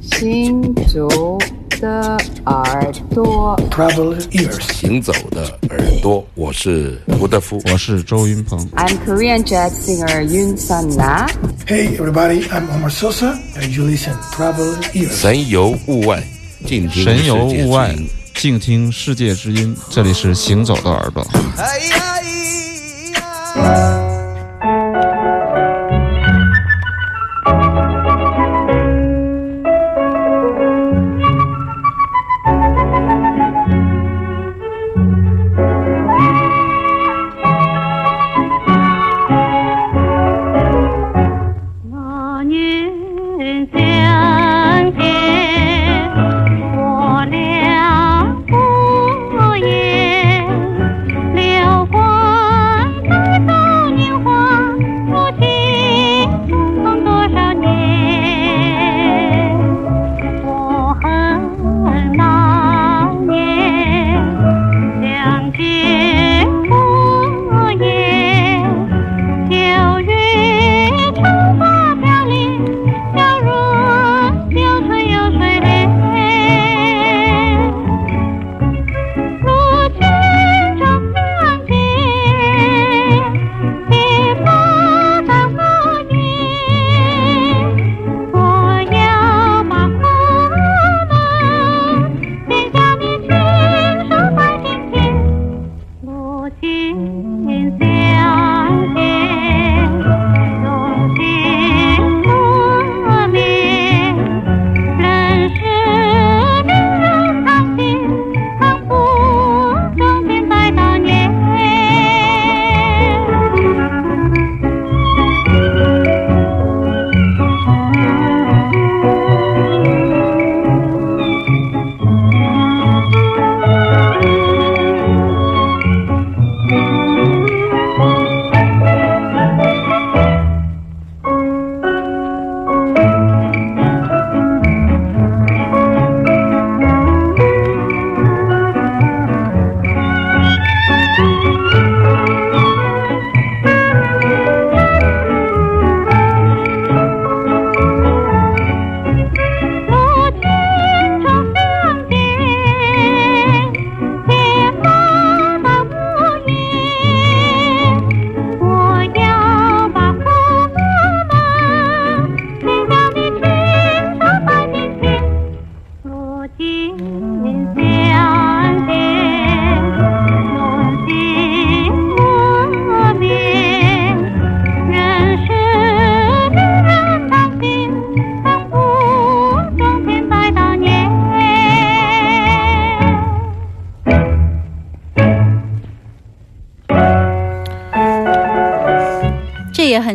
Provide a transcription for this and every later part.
行走的耳朵，Travel ears. 行走的耳朵，我是胡德夫。我是周云鹏。I'm Korean jazz singer Yoon Sun Na. Hey, everybody, I'm Omar Sosa, and you listen Travel ears. 神游物外，静听神游世界之物外，静听世界之音。这里是行走的耳朵。那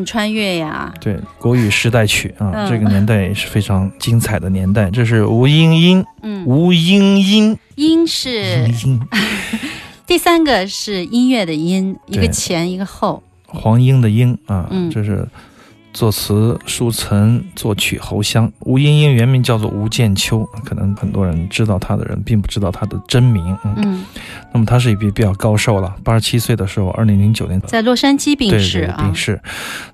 穿越呀。对，国语时代曲啊，嗯这个年代也是非常精彩的年代。这是吴英英，嗯，吴英英，英是英 第三个是音乐的音，一个前一个后。黄英的英啊，嗯这是作词舒岑，作曲侯湘。吴英英原名叫做吴建秋，可能很多人知道她的人并不知道她的真名。嗯，嗯，那么她是一位比较高寿了，八十七岁的时候，二零零九年在洛杉矶病逝啊病。逝。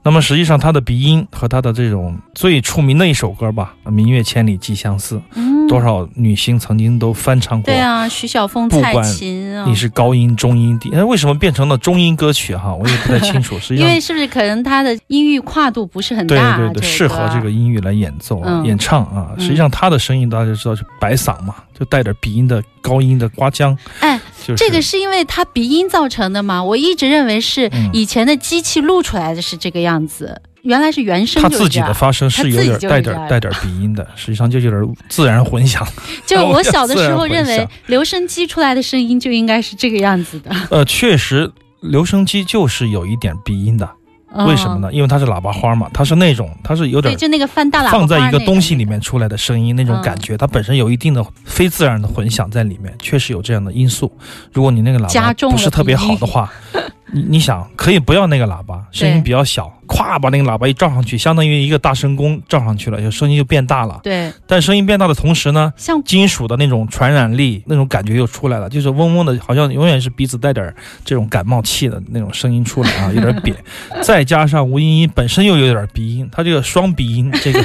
那么实际上，她的鼻音和她的这种最出名的一首歌吧，《明月千里寄相思》，嗯，多少女星曾经都翻唱过。对啊，徐小凤、蔡琴啊你。是高音、中音、低，那，为什么变成了中音歌曲哈？我也不太清楚。实际上，因为是不是可能她的音域跨度不是很对大？对对，首适合这个音域来演奏、演唱啊。嗯实际上，他的声音大家就知道是白嗓嘛，就带点鼻音的高音的刮浆。哎，就是这个是因为他鼻音造成的吗？我一直认为是嗯以前的机器录出来的是这个样子，原来是原声他自己的发声是有点带点带点鼻音的，实际上就有点自然混响。就我 我小的时候认为留声机出来的声音就应该是这个样子的。呃，确实，留声机就是有一点鼻音的，为什么呢？因为它是喇叭花嘛，它是那种它是有点就那个翻大喇叭放在一个东西里面出来的声音那种嗯感觉，它本身有一定的非自然的混响在里面，确实有这样的因素。如果你那个喇叭不是特别好的话，你你想可以不要那个喇叭，声音比较小，咵把那个喇叭一罩上去，相当于一个大声公罩上去了，就声音就变大了。对，但声音变大的同时呢，像金属的那种传染力，那种感觉又出来了，就是嗡嗡的，好像永远是鼻子带点儿这种感冒气的那种声音出来啊，有点扁。再加上吴英英本身又有点鼻音，她这个双鼻音，这个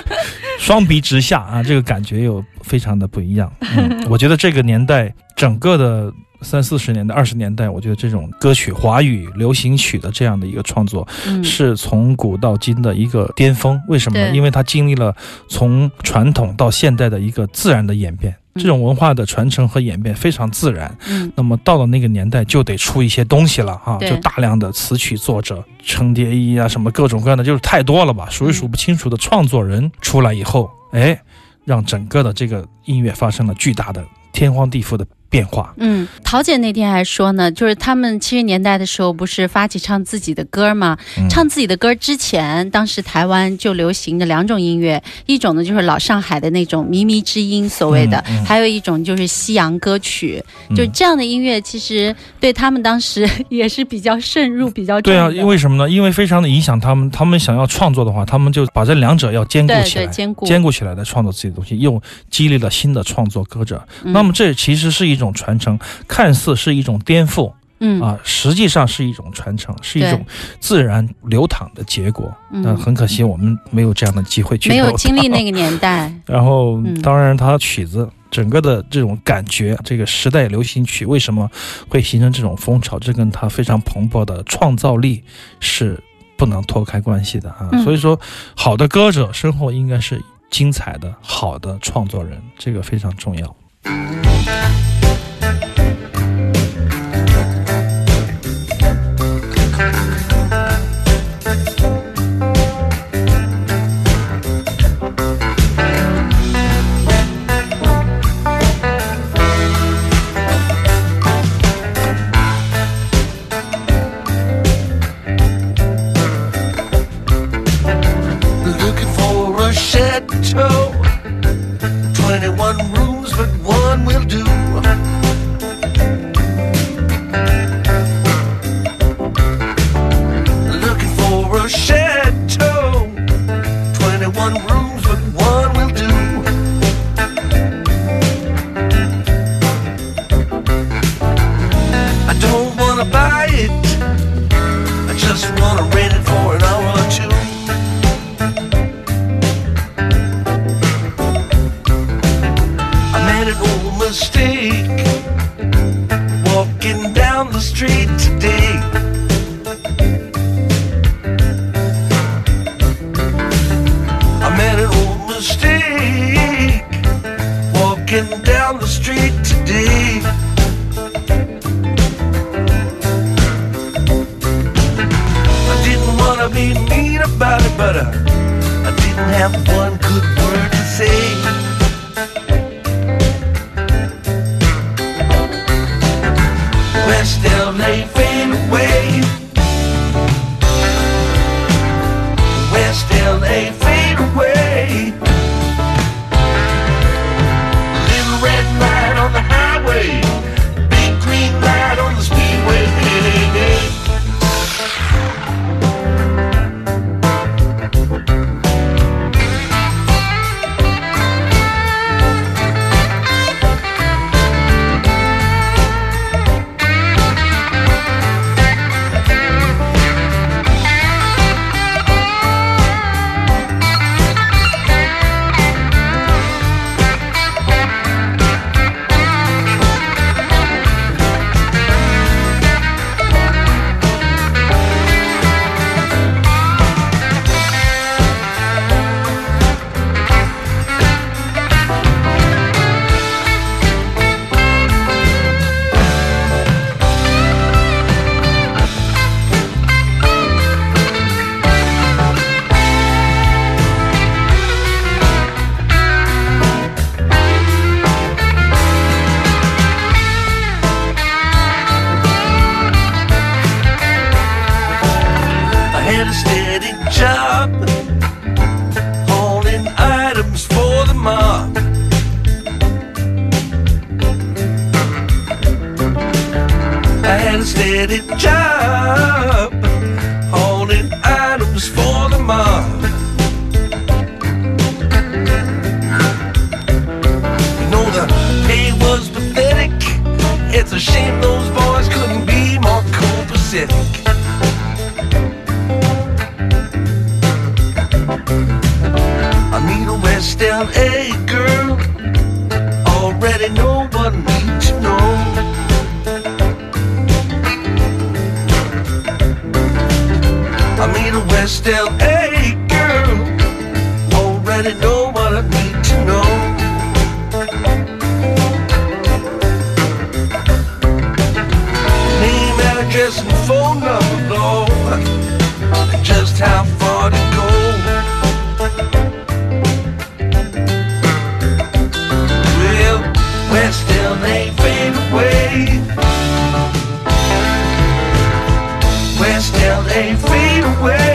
双鼻直下啊，这个感觉又非常的不一样。嗯，我觉得这个年代整个的。三四十年代、二十年代，我觉得这种歌曲、华语流行曲的这样的一个创作，嗯是从古到今的一个巅峰。为什么呢？因为它经历了从传统到现代的一个自然的演变，嗯这种文化的传承和演变非常自然。嗯那么到了那个年代，就得出一些东西了哈，对就大量的词曲作者，程蝶衣啊，什么各种各样的，就是太多了吧，数也数不清楚的创作人出来以后，哎，让整个的这个音乐发生了巨大的天荒地覆的变化。嗯，桃姐那天还说呢，就是他们七十年代的时候，不是发起唱自己的歌吗？嗯唱自己的歌之前，当时台湾就流行的两种音乐，一种呢就是老上海的那种靡靡之音，所谓的，嗯嗯还有一种就是西洋歌曲，嗯就这样的音乐，其实对他们当时 也是比较渗入、比较重对啊，因为什么呢？因为非常的影响他们，他们想要创作的话，他们就把这两者要兼顾起来，对兼顾兼顾起来的创作自己的东西，又激励了新的创作歌者。嗯那么这其实是一种传承，看似是一种颠覆嗯啊，实际上是一种传承，是一种自然流淌的结果。嗯那很可惜，我们没有这样的机会去没有经历那个年代，然后嗯，当然，它曲子整个的这种感觉，这个时代流行曲为什么会形成这种风潮？这跟它非常蓬勃的创造力是不能脱开关系的啊。嗯所以说，好的歌者身后应该是精彩的、好的创作人，这个非常重要。Down the street today. Address, and phone number, though. Just how far to go. Well, still LA fade away. West LA fade away.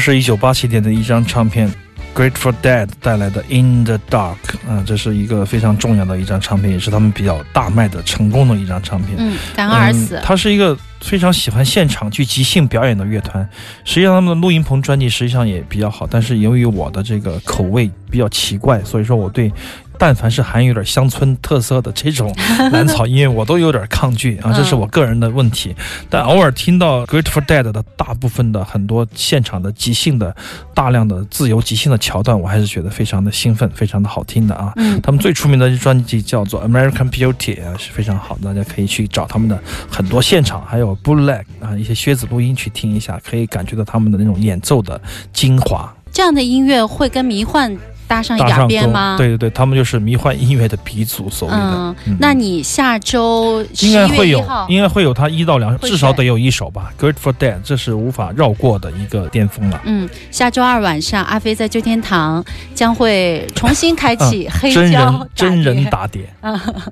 是一九八七年的一张唱片。Grateful Dead 带来的《In the Dark》啊、这是一个非常重要的一张唱片，也是他们比较大卖的成功的一张唱片。嗯，感恩而死。嗯。他是一个非常喜欢现场去即兴表演的乐团。实际上，他们的录音棚专辑实际上也比较好，但是由于我的这个口味比较奇怪，所以说我对。但凡是含有点乡村特色的这种 蓝草音乐，我都有点抗拒啊，这是我个人的问题。但偶尔听到 Grateful Dead 的大部分的很多现场的即兴的、大量的自由即兴的桥段，我还是觉得非常的兴奋，非常的好听的啊。嗯他们最出名的专辑叫做《American Beauty》啊，是非常好的，大家可以去找他们的很多现场，还有 Bootleg 啊一些靴子录音去听一下，可以感觉到他们的那种演奏的精华。这样的音乐会跟迷幻搭上一点边吗？对对对，他们就是迷幻音乐的鼻祖，所谓的。嗯嗯，那你下周应该会有，应该会有他一到两，会至少得有一首吧。Good for Dead，这是无法绕过的一个巅峰了。嗯，下周二晚上，阿飞在旧天堂将会重新开启黑嗯真胶人真人打打碟，Minha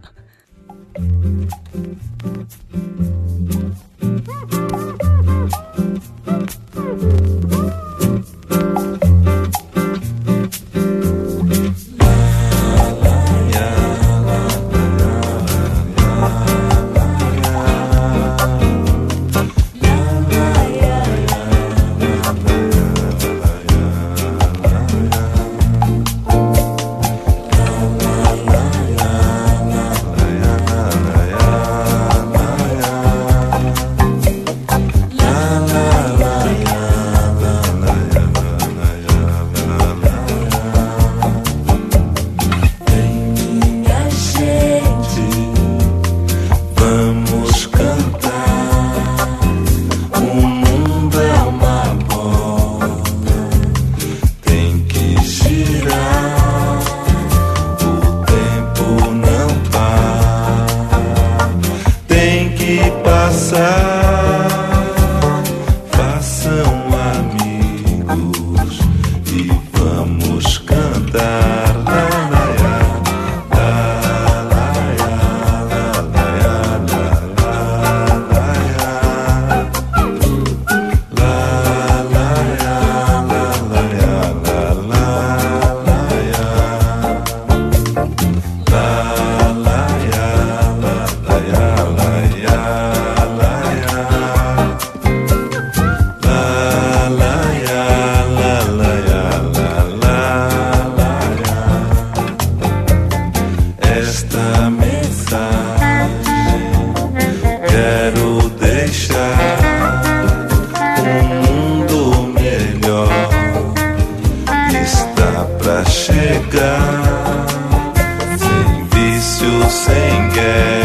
vida, sem vício, sem guerra.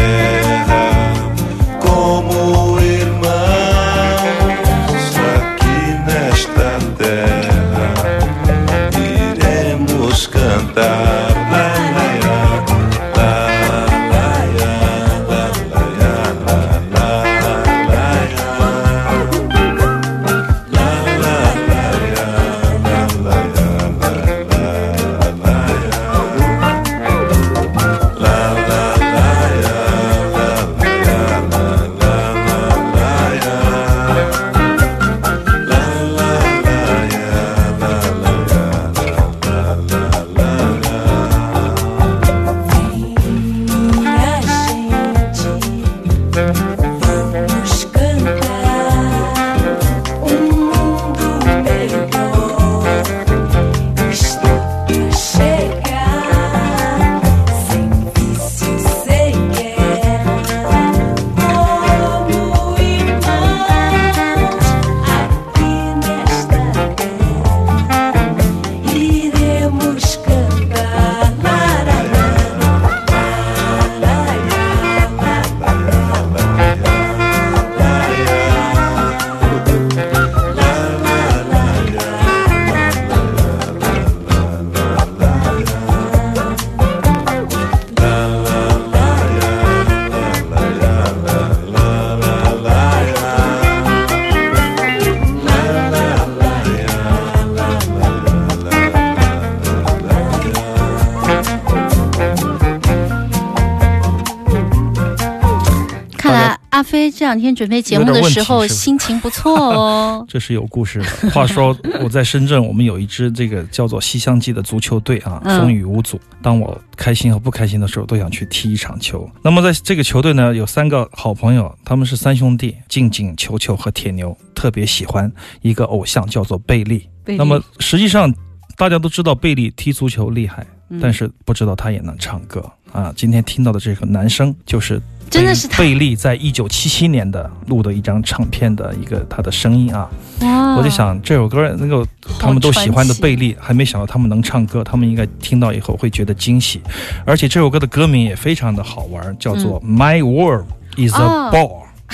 两天准备节目的时候心情不错哦。这是有故事的。话说我在深圳，我们有一支这个叫做西厢记的足球队啊，嗯风雨无阻。当我开心和不开心的时候，都想去踢一场球。那么在这个球队呢，有三个好朋友，他们是三兄弟，静静、球球和铁牛，特别喜欢一个偶像，叫做贝利。贝利那么实际上，大家都知道贝利踢足球厉害，嗯但是不知道他也能唱歌啊。今天听到的这个男生就是真的是贝利在一九七七年的录的一张唱片的一个他的声音啊。哇我就想这首歌那个他们都喜欢的贝利，还没想到他们能唱歌，他们应该听到以后会觉得惊喜。而且这首歌的歌名也非常的好玩，叫做《My World Is a 哦 Ball》。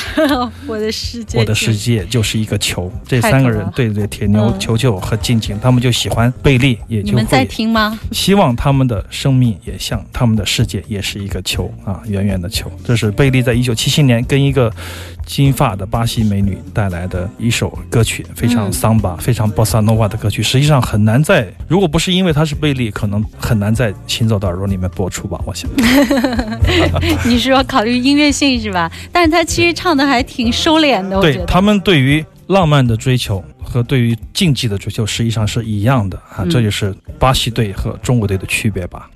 我的世界，我的世界就是一个球。这三个人，对对，铁牛、嗯球球和静静，他们就喜欢贝利，也就你们在会听吗？希望他们的生命也像他们的世界也是一个球啊，圆圆的球。这是贝利在一九七七年跟一个金发的巴西美女带来的一首歌曲，非常嗯桑巴、非常波萨诺瓦的歌曲。实际上很难在，如果不是因为他是贝利，可能很难在《行走的耳朵》里面播出吧。我想，你是说考虑音乐性是吧？但是他其实唱的还挺收敛的。对他们对于浪漫的追求和对于竞技的追求实际上是一样的啊，嗯这就是巴西队和中国队的区别吧。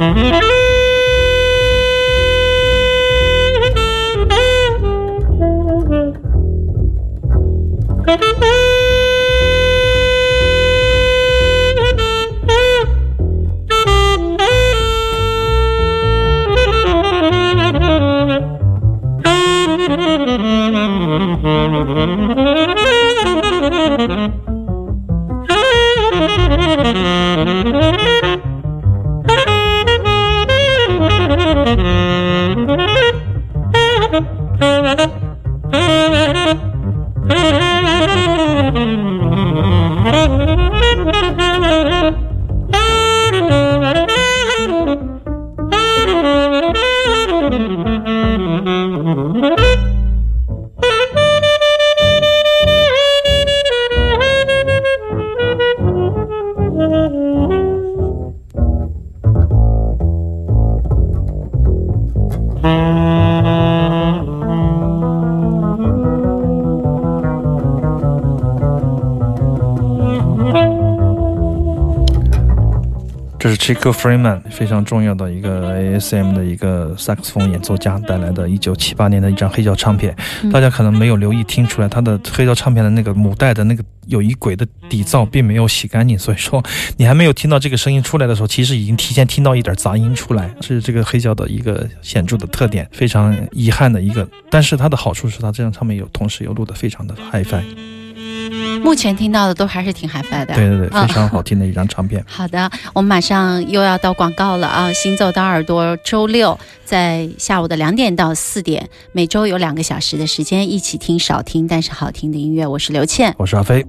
Mm-hmm. Thank you. Chico Freeman 非常重要的一个 ASM 的一个萨克斯风演奏家带来的1978年的一张黑胶唱片，嗯。大家可能没有留意听出来，他的黑胶唱片的那个母带的那个有一轨的底噪并没有洗干净，所以说你还没有听到这个声音出来的时候，其实已经提前听到一点杂音出来，这是这个黑胶的一个显著的特点，非常遗憾的一个。但是它的好处是，它这张唱片有同时又录的非常的 hi-fi，目前听到的都还是挺 hi-fi 的。对对对，啊非常好听的一张唱片。好的，我们马上又要到广告了啊！行走的耳朵，周六在下午的两点到四点，每周有两个小时的时间，一起听少听但是好听的音乐。我是刘倩，我是阿飞。